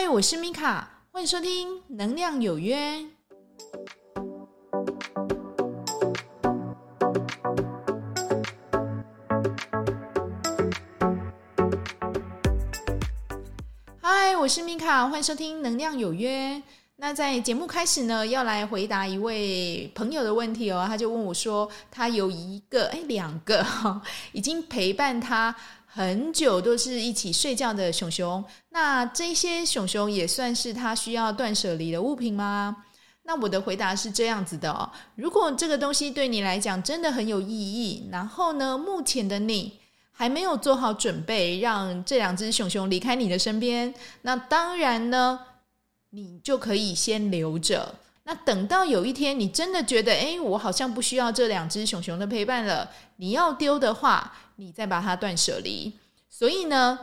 嗨，我是米卡，欢迎收听《能量有约》。嗨，我是米卡，欢迎收听《能量有约》。那在节目开始呢，要来回答一位朋友的问题哦。他就问我说，他有一个哎，两个哈，已经陪伴他很久，都是一起睡觉的熊熊。那这些熊熊也算是他需要断舍离的物品吗？那我的回答是这样子的哦。如果这个东西对你来讲真的很有意义，然后呢，目前的你还没有做好准备，让这两只熊熊离开你的身边，那当然呢。你就可以先留着。那等到有一天你真的觉得，哎，我好像不需要这两只熊熊的陪伴了，你要丢的话，你再把它断舍离。所以呢，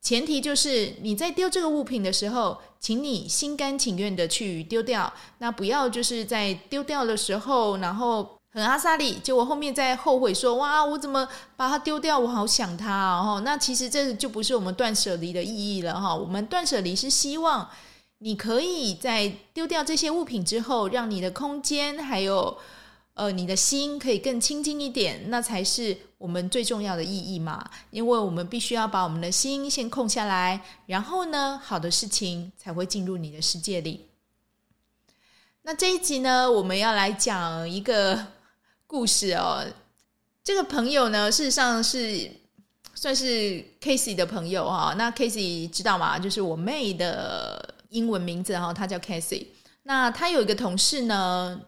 前提就是你在丢这个物品的时候，请你心甘情愿的去丢掉。那不要就是在丢掉的时候，然后很阿莎力，结果后面再后悔说，哇，我怎么把它丢掉？我好想它哦。那其实这就不是我们断舍离的意义了哈。我们断舍离是希望。你可以在丢掉这些物品之后，让你的空间还有呃你的心可以更清净一点，那才是我们最重要的意义嘛。因为我们必须要把我们的心先空下来，然后呢，好的事情才会进入你的世界里。那这一集呢，我们要来讲一个故事哦。这个朋友呢，事实上是算是 Casey 的朋友哈。那 Casey 知道吗？就是我妹的。英文名字哈，他叫 Casey。那他有一个同事呢，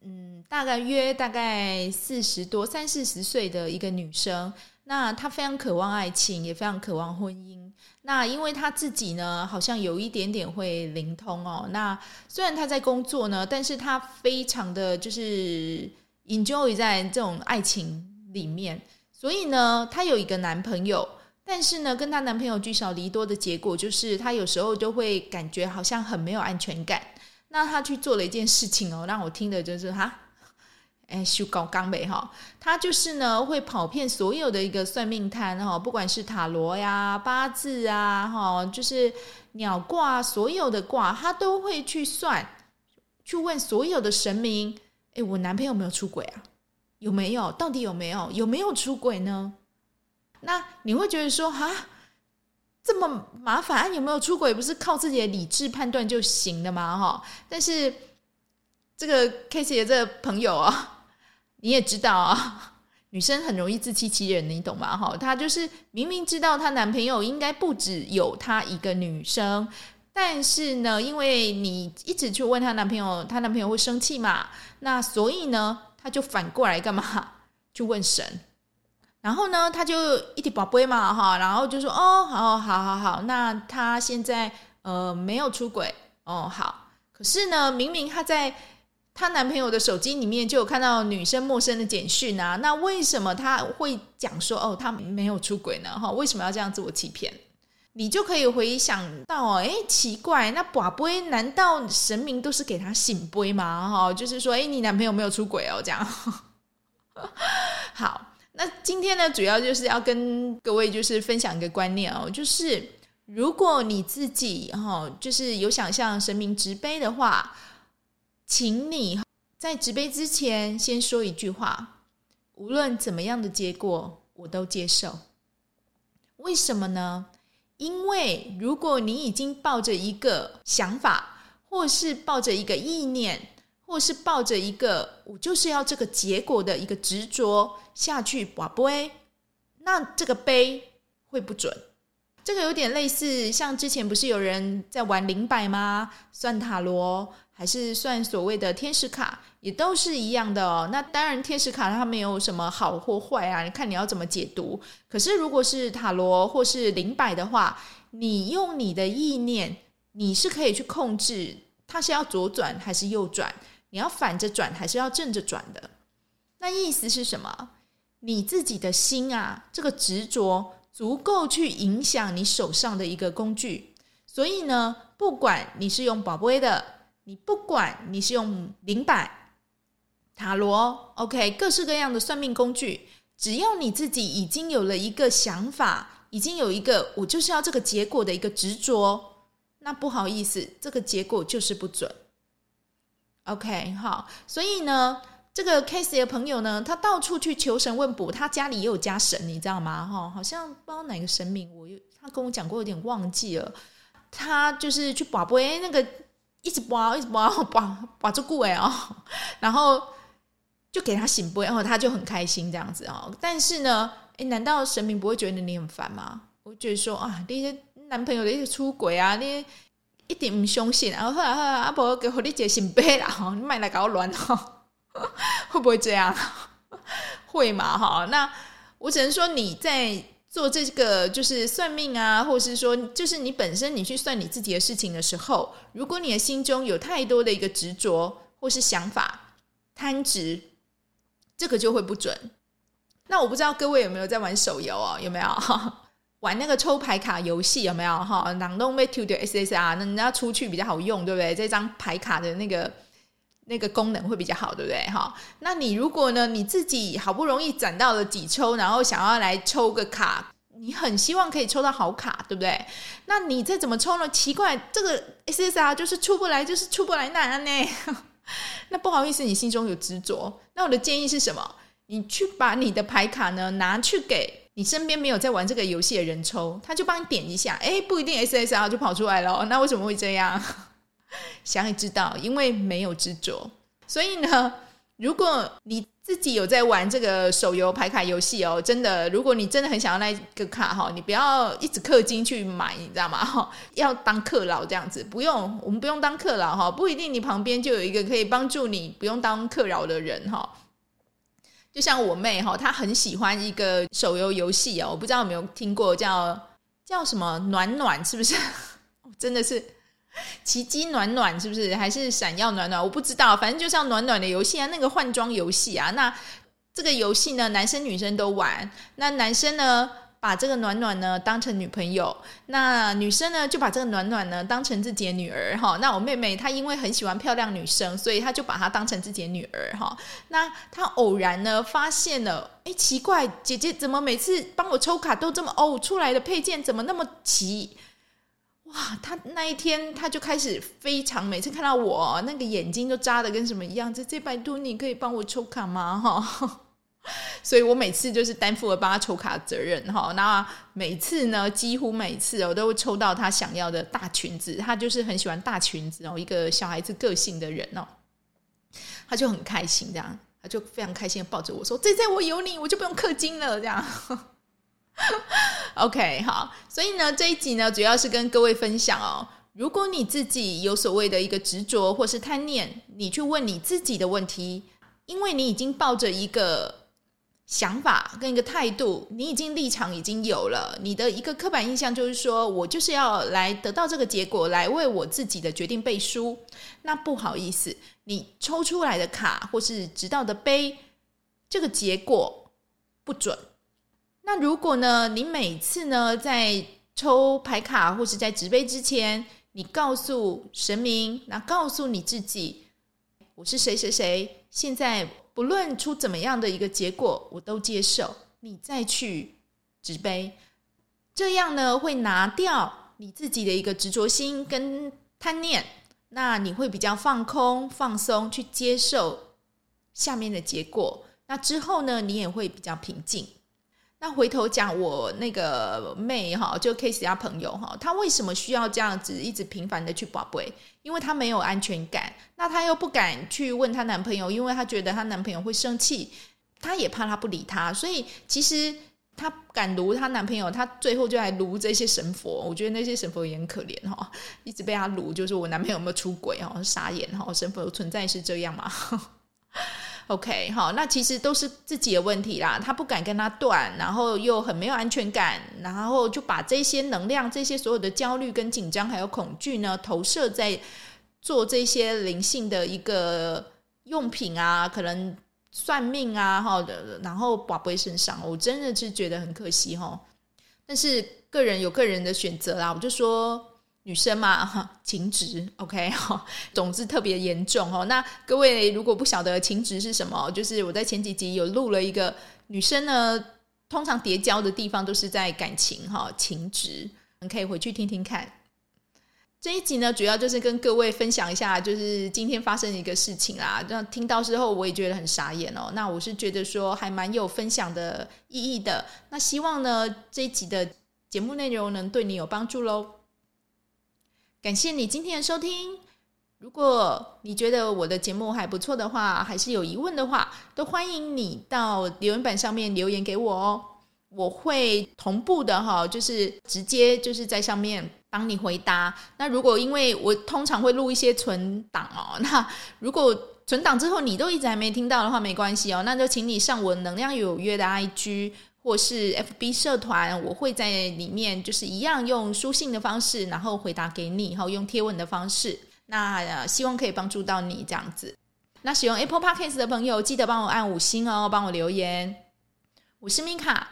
嗯，大概约大概四十多、三四十岁的一个女生。那她非常渴望爱情，也非常渴望婚姻。那因为她自己呢，好像有一点点会灵通哦。那虽然她在工作呢，但是她非常的就是 enjoy 在这种爱情里面。所以呢，她有一个男朋友。但是呢，跟她男朋友聚少离多的结果，就是她有时候就会感觉好像很没有安全感。那她去做了一件事情哦，让我听的就是哈，哎，修高刚美哈。她就是呢，会跑遍所有的一个算命摊哈，不管是塔罗呀、八字啊，哈，就是鸟卦，所有的卦，她都会去算，去问所有的神明，哎，我男朋友有没有出轨啊？有没有？到底有没有？有没有出轨呢？那你会觉得说啊，这么麻烦，有没有出轨？不是靠自己的理智判断就行了吗？哈，但是这个 Casey 的这个朋友啊，你也知道啊，女生很容易自欺欺人，你懂吗？哈，她就是明明知道她男朋友应该不只有她一个女生，但是呢，因为你一直去问她男朋友，她男朋友会生气嘛，那所以呢，她就反过来干嘛？去问神。然后呢，他就一直宝贝嘛哈，然后就说哦，好好好好，那他现在呃没有出轨哦，好。可是呢，明明他在她男朋友的手机里面就有看到女生陌生的简讯啊，那为什么他会讲说哦，他没有出轨呢？哈，为什么要这样自我欺骗？你就可以回想到，哎，奇怪，那宝贝难道神明都是给他醒杯吗？哈，就是说，哎，你男朋友没有出轨哦，这样。好。那今天呢，主要就是要跟各位就是分享一个观念哦，就是如果你自己哈，就是有想向神明直杯的话，请你在掷杯之前先说一句话：无论怎么样的结果，我都接受。为什么呢？因为如果你已经抱着一个想法，或是抱着一个意念。或是抱着一个我就是要这个结果的一个执着下去跋杯，那这个杯会不准。这个有点类似，像之前不是有人在玩灵摆吗？算塔罗还是算所谓的天使卡，也都是一样的哦。那当然，天使卡它没有什么好或坏啊，你看你要怎么解读。可是如果是塔罗或是灵摆的话，你用你的意念，你是可以去控制它是要左转还是右转。你要反着转还是要正着转的？那意思是什么？你自己的心啊，这个执着足够去影响你手上的一个工具。所以呢，不管你是用宝贝的，你不管你是用灵摆、塔罗，OK，各式各样的算命工具，只要你自己已经有了一个想法，已经有一个我就是要这个结果的一个执着，那不好意思，这个结果就是不准。OK，好，所以呢，这个 case 的朋友呢，他到处去求神问卜，他家里也有家神，你知道吗？哈，好像不知道哪个神明，我又他跟我讲过，有点忘记了。他就是去卜卜，那个一直卜，一直卜，卜卜住过哎哦，然后就给他醒卜，然后他就很开心这样子哦。但是呢，哎，难道神明不会觉得你很烦吗？我觉得说啊，那些男朋友的一些出轨啊，那些。一点不相信，然后后来后来阿婆给和你解心悲了哈，你买来搞乱哈，会不会这样？会嘛哈？那我只能说你在做这个就是算命啊，或者是说就是你本身你去算你自己的事情的时候，如果你的心中有太多的一个执着或是想法贪执，这个就会不准。那我不知道各位有没有在玩手游哦？有没有？玩那个抽牌卡游戏有没有哈？朗动被抽掉 SSR，那人家出去比较好用，对不对？这张牌卡的那个那个功能会比较好，对不对？哈，那你如果呢，你自己好不容易攒到了几抽，然后想要来抽个卡，你很希望可以抽到好卡，对不对？那你再怎么抽呢？奇怪，这个 SSR 就是出不来，就是出不来难呢。那不好意思，你心中有执着。那我的建议是什么？你去把你的牌卡呢拿去给。你身边没有在玩这个游戏的人抽，他就帮你点一下，哎，不一定 SSR 就跑出来了。那为什么会这样？想也知道，因为没有执着。所以呢，如果你自己有在玩这个手游排卡游戏哦，真的，如果你真的很想要那个卡哈，你不要一直氪金去买，你知道吗？哈，要当氪佬这样子，不用，我们不用当氪佬哈，不一定你旁边就有一个可以帮助你不用当氪佬的人哈。就像我妹哈，她很喜欢一个手游游戏哦，我不知道有没有听过，叫叫什么暖暖，是不是？真的是奇迹暖暖，是不是？还是闪耀暖暖？我不知道，反正就像暖暖的游戏啊，那个换装游戏啊，那这个游戏呢，男生女生都玩，那男生呢，把这个暖暖呢当成女朋友，那女生呢就把这个暖暖呢当成自己的女儿哈。那我妹妹她因为很喜欢漂亮女生，所以她就把她当成自己的女儿哈。那她偶然呢发现了，哎，奇怪，姐姐怎么每次帮我抽卡都这么哦，出来的配件怎么那么齐？哇，她那一天她就开始非常每次看到我那个眼睛都扎的跟什么一样，这这拜托你可以帮我抽卡吗？哈。所以我每次就是担负了帮他抽卡的责任哈，那每次呢，几乎每次我都会抽到他想要的大裙子，他就是很喜欢大裙子哦，一个小孩子个性的人哦，他就很开心这样，他就非常开心的抱着我说：“这在我有你，我就不用氪金了。”这样，OK 好，所以呢这一集呢主要是跟各位分享哦，如果你自己有所谓的一个执着或是贪念，你去问你自己的问题，因为你已经抱着一个。想法跟一个态度，你已经立场已经有了，你的一个刻板印象就是说，我就是要来得到这个结果，来为我自己的决定背书。那不好意思，你抽出来的卡或是掷到的杯，这个结果不准。那如果呢，你每次呢在抽牌卡或是在掷杯之前，你告诉神明，那告诉你自己，我是谁谁谁，现在。不论出怎么样的一个结果，我都接受。你再去掷杯，这样呢会拿掉你自己的一个执着心跟贪念，那你会比较放空、放松去接受下面的结果。那之后呢，你也会比较平静。那回头讲我那个妹哈，就 case 家朋友哈，她为什么需要这样子一直频繁的去宝贝？因为她没有安全感，那她又不敢去问她男朋友，因为她觉得她男朋友会生气，她也怕他不理她，所以其实她敢撸她男朋友，她最后就来撸这些神佛。我觉得那些神佛也很可怜哈，一直被她撸，就是我男朋友有没有出轨哈，傻眼哈，神佛存在是这样吗？OK，好，那其实都是自己的问题啦。他不敢跟他断，然后又很没有安全感，然后就把这些能量、这些所有的焦虑跟紧张还有恐惧呢，投射在做这些灵性的一个用品啊，可能算命啊，哈的，然后宝贝身上，我真的是觉得很可惜哈。但是个人有个人的选择啦，我就说。女生嘛，情执，OK，哈，总之特别严重哦。那各位如果不晓得情执是什么，就是我在前几集有录了一个女生呢，通常叠交的地方都是在感情哈，情执，你可以回去听听看。这一集呢，主要就是跟各位分享一下，就是今天发生一个事情啦。那听到之后，我也觉得很傻眼哦。那我是觉得说，还蛮有分享的意义的。那希望呢，这一集的节目内容能对你有帮助喽。感谢你今天的收听。如果你觉得我的节目还不错的话，还是有疑问的话，都欢迎你到留言板上面留言给我哦。我会同步的哈，就是直接就是在上面。帮你回答。那如果因为我通常会录一些存档哦，那如果存档之后你都一直还没听到的话，没关系哦，那就请你上我能量有约的 IG 或是 FB 社团，我会在里面就是一样用书信的方式，然后回答给你，然后用贴文的方式。那呃，希望可以帮助到你这样子。那使用 Apple Podcast 的朋友，记得帮我按五星哦，帮我留言。我是米卡，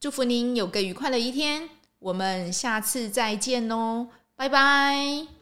祝福您有个愉快的一天。我们下次再见哦，拜拜。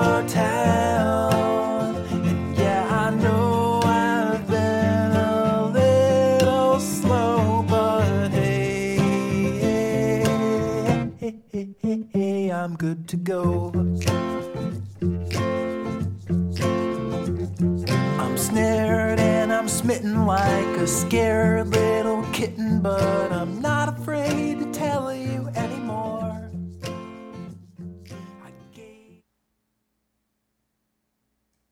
hey, hey, hey, I'm good to go. I'm snared and I'm smitten like a scared little kitten, but I'm not